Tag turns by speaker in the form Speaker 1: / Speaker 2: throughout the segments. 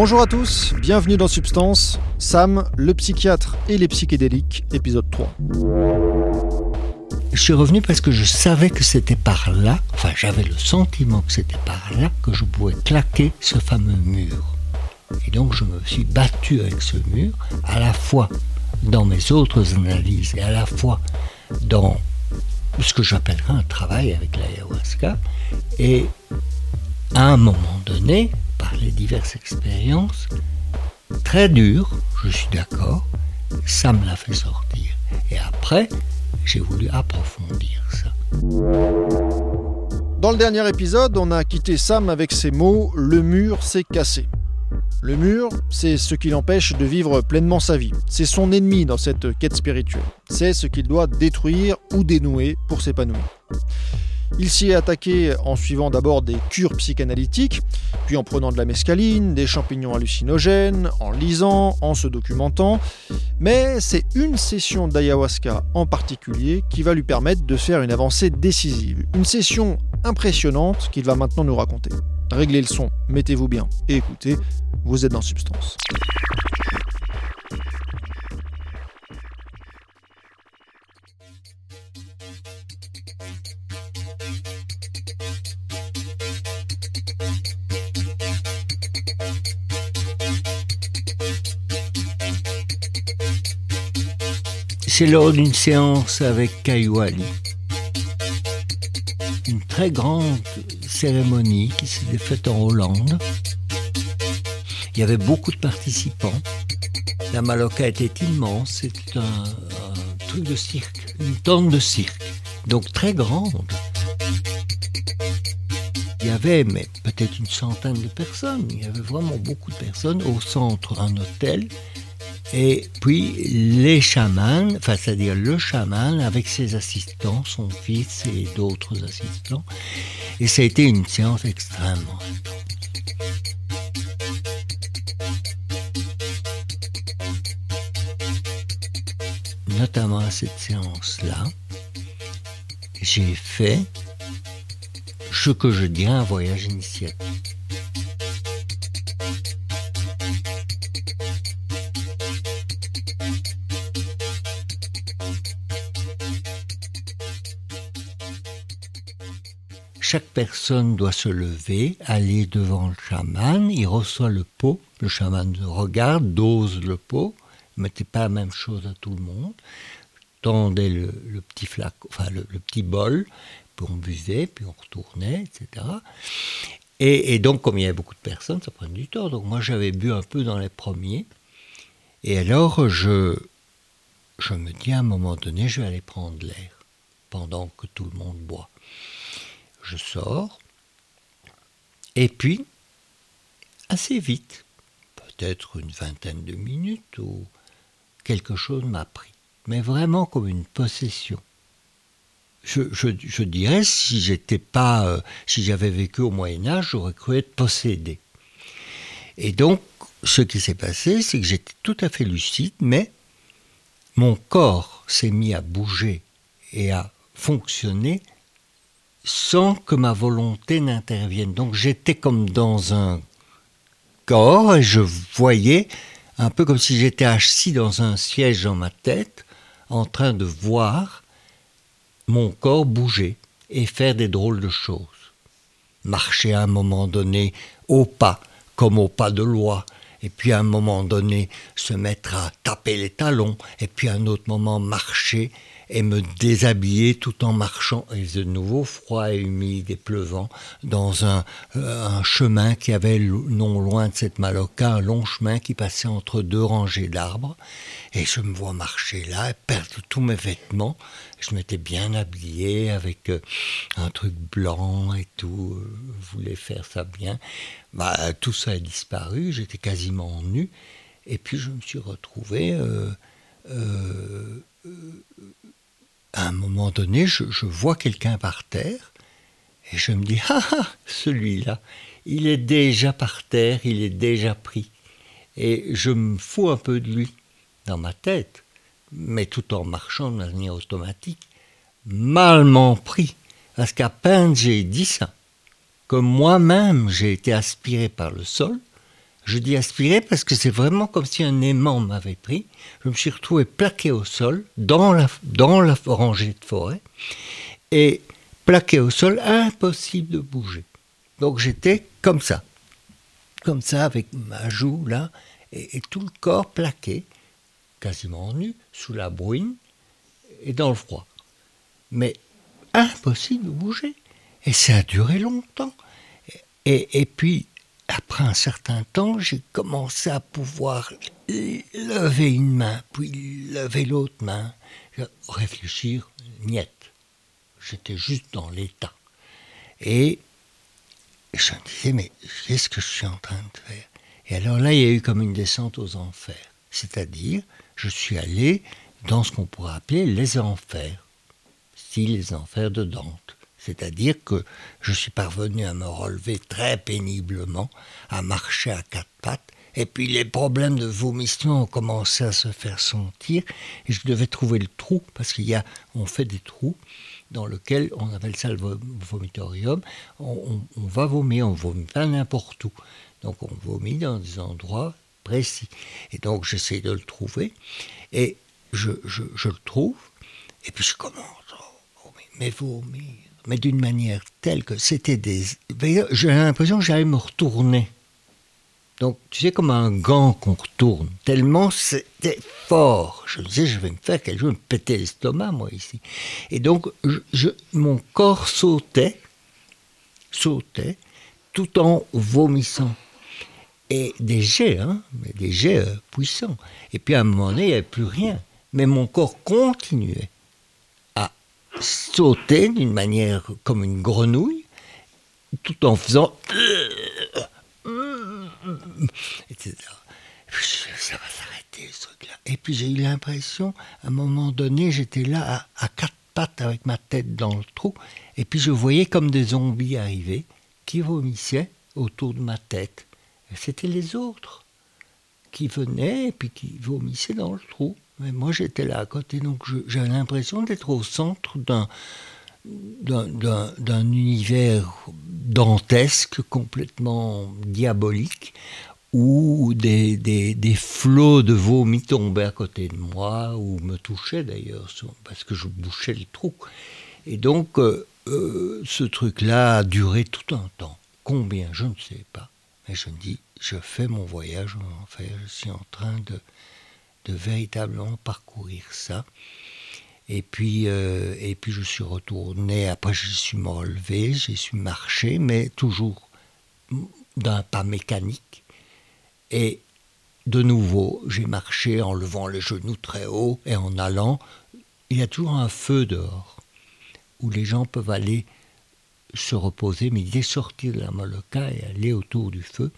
Speaker 1: Bonjour à tous, bienvenue dans Substance, Sam, le psychiatre et les psychédéliques, épisode 3.
Speaker 2: Je suis revenu parce que je savais que c'était par là, enfin j'avais le sentiment que c'était par là que je pouvais claquer ce fameux mur. Et donc je me suis battu avec ce mur, à la fois dans mes autres analyses et à la fois dans ce que j'appellerais un travail avec l'ayahuasca. Et à un moment donné, par les diverses expériences, très dures, je suis d'accord, ça me l'a fait sortir. Et après, j'ai voulu approfondir ça.
Speaker 1: Dans le dernier épisode, on a quitté Sam avec ces mots Le mur s'est cassé. Le mur, c'est ce qui l'empêche de vivre pleinement sa vie. C'est son ennemi dans cette quête spirituelle. C'est ce qu'il doit détruire ou dénouer pour s'épanouir. Il s'y est attaqué en suivant d'abord des cures psychanalytiques, puis en prenant de la mescaline, des champignons hallucinogènes, en lisant, en se documentant. Mais c'est une session d'ayahuasca en particulier qui va lui permettre de faire une avancée décisive. Une session impressionnante qu'il va maintenant nous raconter. Réglez le son, mettez-vous bien et écoutez, vous êtes dans Substance.
Speaker 2: C'est lors d'une séance avec Kayouali. Une très grande cérémonie qui s'est faite en Hollande. Il y avait beaucoup de participants. La Maloca était immense, c'était un, un truc de cirque, une tente de cirque, donc très grande. Il y avait mais peut-être une centaine de personnes, il y avait vraiment beaucoup de personnes au centre, un hôtel, et puis les chamans, enfin c'est-à-dire le chaman avec ses assistants, son fils et d'autres assistants. Et ça a été une séance extrêmement intense. Notamment à cette séance-là, j'ai fait ce que je dirais un voyage initiatique. Chaque personne doit se lever, aller devant le chaman, il reçoit le pot, le chaman regarde, dose le pot, ne mettait pas la même chose à tout le monde, tendait le, petit flacon, enfin le, le, petit bol, puis on buvait, puis on retournait, etc. Et, et, donc, comme il y avait beaucoup de personnes, ça prenait du temps. Donc moi, j'avais bu un peu dans les premiers. Et alors, je, je me dis à un moment donné, je vais aller prendre l'air pendant que tout le monde boit je sors, et puis, assez vite, peut-être une vingtaine de minutes, ou quelque chose m'a pris, mais vraiment comme une possession. Je, dirais, si j'étais pas, euh, si j'avais vécu au Moyen Âge, j'aurais cru être possédé. Et donc, ce qui s'est passé, c'est que j'étais tout à fait lucide, mais mon corps s'est mis à bouger et à fonctionner sans que ma volonté n'intervienne. Donc j'étais comme dans un corps et je voyais un peu comme si j'étais assis dans un siège dans ma tête, en train de voir mon corps bouger et faire des drôles de choses. Marcher à un moment donné au pas, comme au pas de loi, et puis à un moment donné se mettre à taper les talons, et puis à un autre moment marcher et me déshabiller tout en marchant, et de nouveau froid et humide et pleuvant, dans un, euh, chemin qui avait non loin de cette Maloca, un long chemin qui passait entre deux rangées d'arbres, et je me vois marcher là, perdre tous mes vêtements, je m'étais bien habillé avec euh, un truc blanc et tout, euh, je voulais faire ça bien, bah, tout ça a disparu, j'étais quasiment nu, et puis je me suis retrouvé... à un moment donné, je, vois quelqu'un par terre et je me dis Ah, ah celui-là, il est déjà par terre, il est déjà pris. Et je me fous un peu de lui dans ma tête, mais tout en marchant de manière automatique, malement pris. Parce qu'à peine j'ai dit ça, que moi-même j'ai été aspiré par le sol, Je dis aspirer parce que c'est vraiment comme si un aimant m'avait pris. Je me suis retrouvé plaqué au sol, dans la, dans la rangée de forêt, et plaqué au sol, impossible de bouger. Donc j'étais comme ça, comme ça, avec ma joue là, et, tout le corps plaqué, quasiment nu, sous la bruine et dans le froid. Mais impossible de bouger. Et ça a duré longtemps. Et, et puis, après un certain temps, j'ai commencé à pouvoir lever une main, puis lever l'autre main, réfléchir, niette. J'étais juste dans l'état. Et je me disais, mais qu'est-ce que je suis en train de faire? Et alors là, il y a eu comme une descente aux enfers. C'est-à-dire, je suis allé dans ce qu'on pourrait appeler les enfers. Si les enfers de Dante. C'est-à-dire que je suis parvenu à me relever très péniblement, à marcher à quatre pattes, et puis les problèmes de vomissement ont commencé à se faire sentir, et je devais trouver le trou, parce qu'il y a, on fait des trous, dans lequel on appelle ça le vomitorium. On, va vomir, on vomit pas n'importe où. Donc on vomit dans des endroits précis. Et donc j'essaie de le trouver, et je, je, le trouve, et puis je commence, oh, mais vomir, mais d'une manière telle que c'était des... J'ai l'impression que j'allais me retourner. Donc, tu sais, comme un gant qu'on retourne, tellement c'était fort. Je me disais, je vais me faire quelque chose, me péter l'estomac, moi, ici. Et donc, mon corps sautait, sautait, tout en vomissant. Et des jets, hein, mais des jets euh, puissants. Et puis, à un moment donné, il n'y avait plus rien. Mais mon corps continuait sauter d'une manière comme une grenouille, tout en faisant etc. Ça va s'arrêter. Et puis j'ai eu l'impression, à un moment donné, j'étais là à, quatre pattes avec ma tête dans le trou, et puis je voyais comme des zombies arriver qui vomissaient autour de ma tête. C'était les autres qui venaient et puis qui vomissaient dans le trou. Mais moi j'étais là à côté, donc j'avais l'impression d'être au centre d'un d'un univers dantesque, complètement diabolique, où des, des, flots de vomi tombaient à côté de moi, ou me touchaient d'ailleurs, parce que je bouchais le trou. Et donc, euh, euh, ce truc-là a duré tout un temps. Combien, je ne sais pas. Mais je me dis, je fais mon voyage en enfer, je suis en train de, de véritablement parcourir ça. Et puis, euh, et puis je suis retourné, après je suis me relevé, j'ai su marcher, mais toujours d'un pas mécanique. Et de nouveau, j'ai marché en levant les genoux très haut et en allant. Il y a toujours un feu dehors, où les gens peuvent aller se reposer, mais il sortir de la Moloka et aller autour du feu.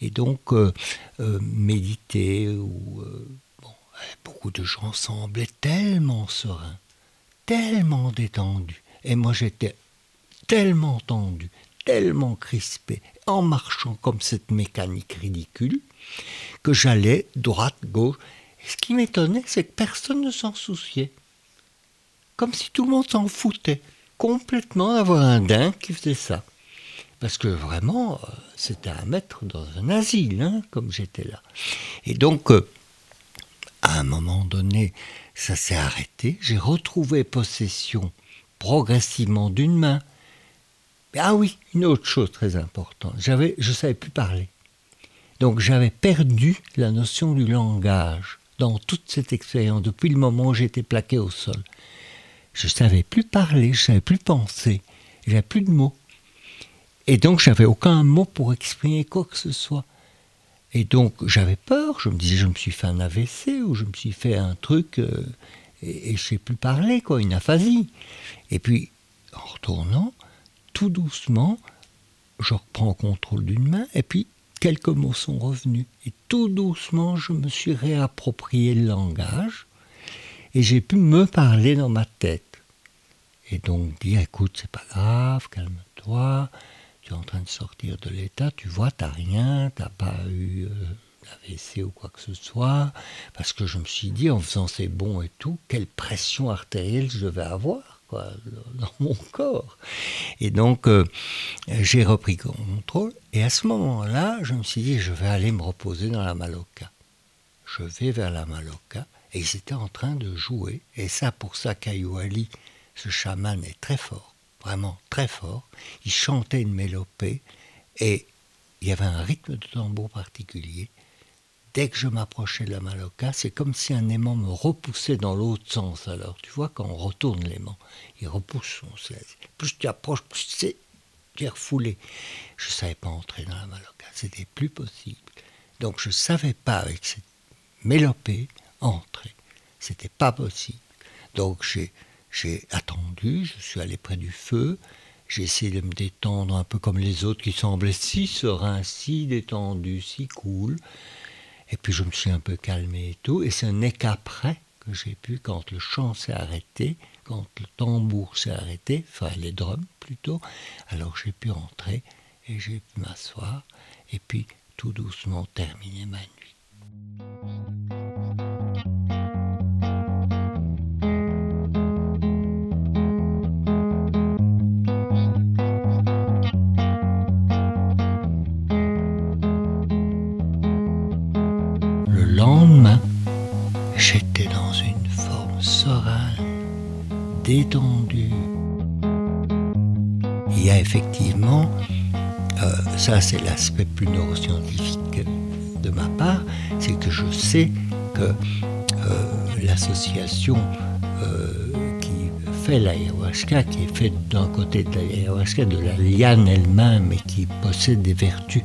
Speaker 2: Et donc, euh, euh, méditer ou beaucoup de gens semblaient tellement sereins, tellement détendus. Et moi j'étais tellement tendu, tellement crispé, en marchant comme cette mécanique ridicule, que j'allais droite, gauche. Et ce qui m'étonnait, c'est que personne ne s'en souciait. Comme si tout le monde s'en foutait complètement d'avoir un dingue qui faisait ça. Parce que vraiment, euh, c'était à mettre dans un asile, hein, comme j'étais là. Et donc, euh, à un moment donné, ça s'est arrêté. J'ai retrouvé possession progressivement d'une main. Ah oui, une autre chose très importante. J'avais, je savais plus parler. Donc j'avais perdu la notion du langage dans toute cette expérience depuis le moment où j'étais plaqué au sol. Je savais plus parler, je savais plus penser, j'avais plus de mots. Et donc j'avais aucun mot pour exprimer quoi que ce soit. Et donc j'avais peur, je me disais je me suis fait un AVC ou je me suis fait un truc euh, et, je ne sais plus parler, quoi, une aphasie. Et puis en retournant, tout doucement, je reprends contrôle d'une main et puis quelques mots sont revenus. Et tout doucement, je me suis réapproprié le langage et j'ai pu me parler dans ma tête. Et donc dire écoute, c'est pas grave, calme-toi, en train de sortir de l'état, tu vois, tu n'as rien, tu n'as pas eu euh, d'AVC ou quoi que ce soit, parce que je me suis dit, en faisant ces bons et tout, quelle pression artérielle je devais avoir. quoi, dans mon corps. Et donc, euh, j'ai repris contrôle. Et à ce moment-là, je me suis dit, je vais aller me reposer dans la Maloca. Je vais vers la Maloca. Et ils étaient en train de jouer. Et ça, pour ça, Ali, ce chaman, est très fort. Vraiment très fort. Il chantait une mélopée. Et il y avait un rythme de tambour particulier dès que je m'approchais de la maloca, c'est comme si un aimant me repoussait dans l'autre sens. Alors, tu vois, quand on retourne l'aimant, il repousse son Plus tu approches, plus c'est tu es refoulé. Je ne savais pas entrer dans la maloca, c'était plus possible. Donc, je ne savais pas, avec cette mélopée, entrer. C'était pas possible. Donc, j'ai attendu, je suis allé près du feu, j'ai essayé de me détendre un peu comme les autres qui semblaient si sereins, si détendus, si cool. Et puis je me suis un peu calmé et tout. Et ce n'est qu'après que j'ai pu, quand le chant s'est arrêté, quand le tambour s'est arrêté, enfin les drums plutôt, alors j'ai pu entrer et j'ai pu m'asseoir et puis tout doucement terminer ma nuit. Il y a effectivement, euh, ça c'est l'aspect plus neuroscientifique de ma part, c'est que je sais que euh, l'association euh, qui fait l'ayahuasca, qui est faite d'un côté de l'ayahuasca, de la liane elle-même, et qui possède des vertus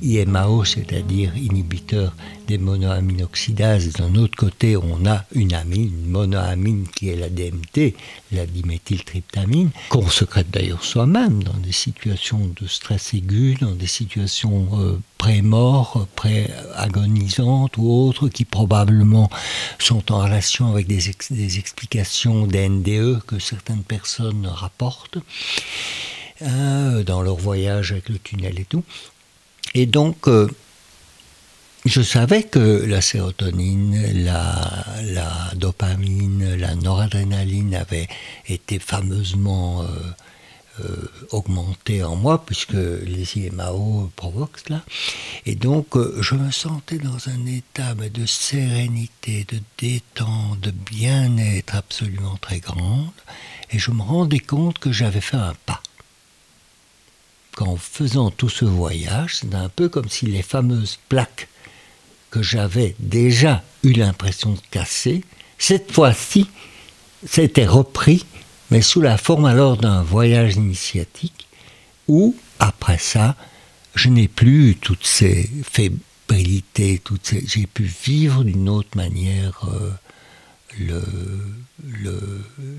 Speaker 2: IMAO, c'est-à-dire inhibiteur des monoamines oxydases. D'un autre côté, on a une amine, une monoamine qui est la DMT, la diméthyltryptamine, qu'on secrète d'ailleurs soi-même dans des situations de stress aigu, dans des situations euh, pré-mort, pré-agonisantes ou autres, qui probablement sont en relation avec des, explications des NDE que certaines personnes rapportent. Euh, dans leur voyage avec le tunnel et tout. Et donc, euh, je savais que la sérotonine, la, dopamine, la noradrénaline avaient été fameusement euh, euh, augmentées en moi, puisque les IMAO provoquent cela. Et donc, je me sentais dans un état de sérénité, de détente, de bien-être absolument très grande. Et je me rendais compte que j'avais fait un pas qu'en faisant tout ce voyage, c'est un peu comme si les fameuses plaques que j'avais déjà eu l'impression de casser, cette fois-ci, c'était repris, mais sous la forme alors d'un voyage initiatique, où, après ça, je n'ai plus toutes ces fébrilités, toutes ces... j'ai pu vivre d'une autre manière euh,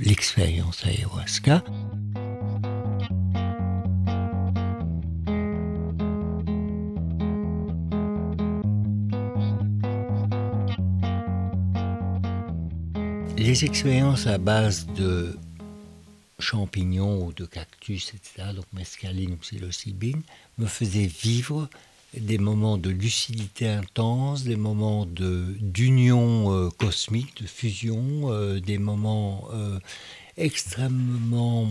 Speaker 2: l'expérience le, ayahuasca. Les expériences à base de champignons ou de cactus, etc., donc mescaline ou psilocybine, me faisaient vivre des moments de lucidité intense, des moments d'union euh, cosmique, de fusion, euh, des moments euh, extrêmement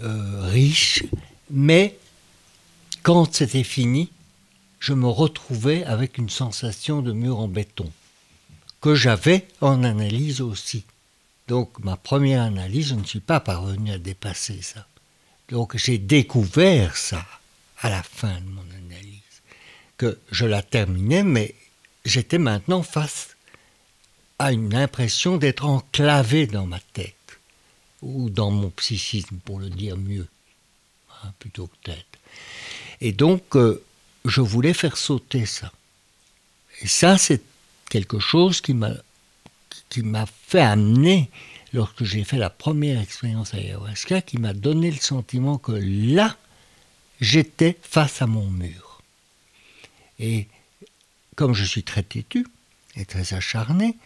Speaker 2: riches, mais quand c'était fini, je me retrouvais avec une sensation de mur en béton que j'avais en analyse aussi. Donc ma première analyse, je ne suis pas parvenu à dépasser ça. Donc j'ai découvert ça à la fin de mon analyse, que je la terminais, mais j'étais maintenant face à une impression d'être enclavé dans ma tête, ou dans mon psychisme, pour le dire mieux, hein, plutôt que tête. Et donc, euh, je voulais faire sauter ça. Et ça, c'est quelque chose qui m'a qui m'a fait amener lorsque j'ai fait la première expérience ayahuasca qui m'a donné le sentiment que là j'étais face à mon mur. Et comme je suis très têtu et très acharné,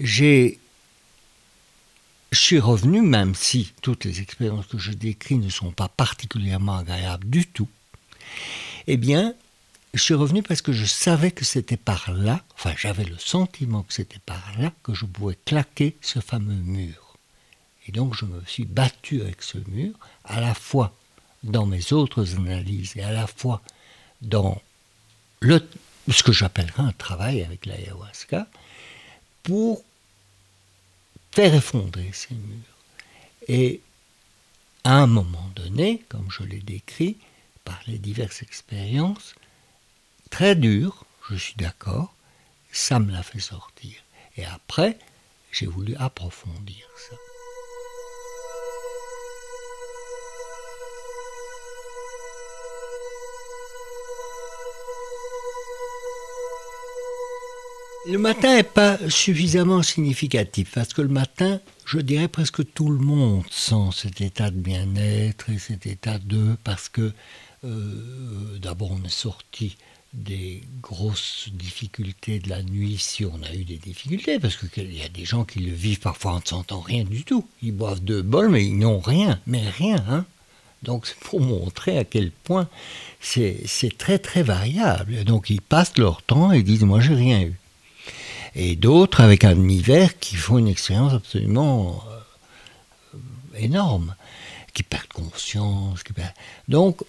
Speaker 2: j'ai je suis revenu, même si toutes les expériences que je décris ne sont pas particulièrement agréables du tout, eh bien, je suis revenu parce que je savais que c'était par là, enfin j'avais le sentiment que c'était par là que je pouvais claquer ce fameux mur. Et donc je me suis battu avec ce mur, à la fois dans mes autres analyses et à la fois dans ce que j'appellerais un travail avec l'ayahuasca, pour faire effondrer ces murs. Et à un moment donné, comme je l'ai décrit, par les diverses expériences, très dures, je suis d'accord, ça me l'a fait sortir. Et après, j'ai voulu approfondir ça. Le matin n'est pas suffisamment significatif parce que le matin, je dirais presque tout le monde sent cet état de bien-être et cet état de parce que euh, d'abord on est sorti des grosses difficultés de la nuit si on a eu des difficultés parce qu'il y a des gens qui le vivent parfois en ne sentant rien du tout. Ils boivent deux bols mais ils n'ont rien, mais rien. Hein donc c'est pour montrer à quel point c'est très très variable. Donc ils passent leur temps et disent moi j'ai rien eu et d'autres avec un hiver qui font une expérience absolument euh, énorme, qui perdent conscience. Qui Donc,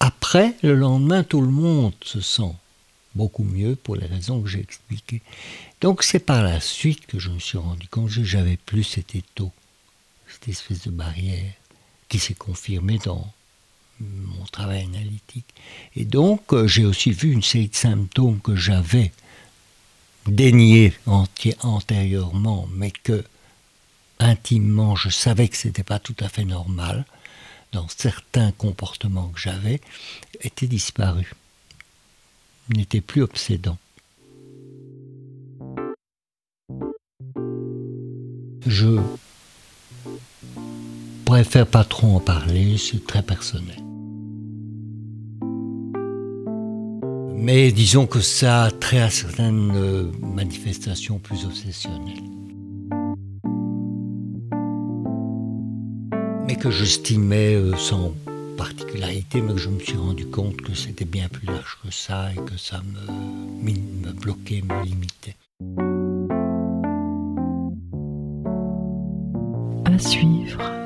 Speaker 2: après, le lendemain, tout le monde se sent beaucoup mieux pour les raisons que j'ai expliquées. Donc, c'est par la suite que je me suis rendu compte que j'avais plus cet étau, cette espèce de barrière qui s'est confirmée dans mon travail analytique. Et donc, euh, j'ai aussi vu une série de symptômes que j'avais dénié antérieurement, mais que intimement je savais que ce n'était pas tout à fait normal dans certains comportements que j'avais, étaient disparus, n'étaient plus obsédants. Je préfère pas trop en parler, c'est très personnel. Mais disons que ça a trait à certaines euh, manifestations plus obsessionnelles. Que j'estimais euh, sans particularité, mais que je me suis rendu compte que c'était bien plus large que ça et que ça me, me bloquait, me limitait.
Speaker 3: À suivre.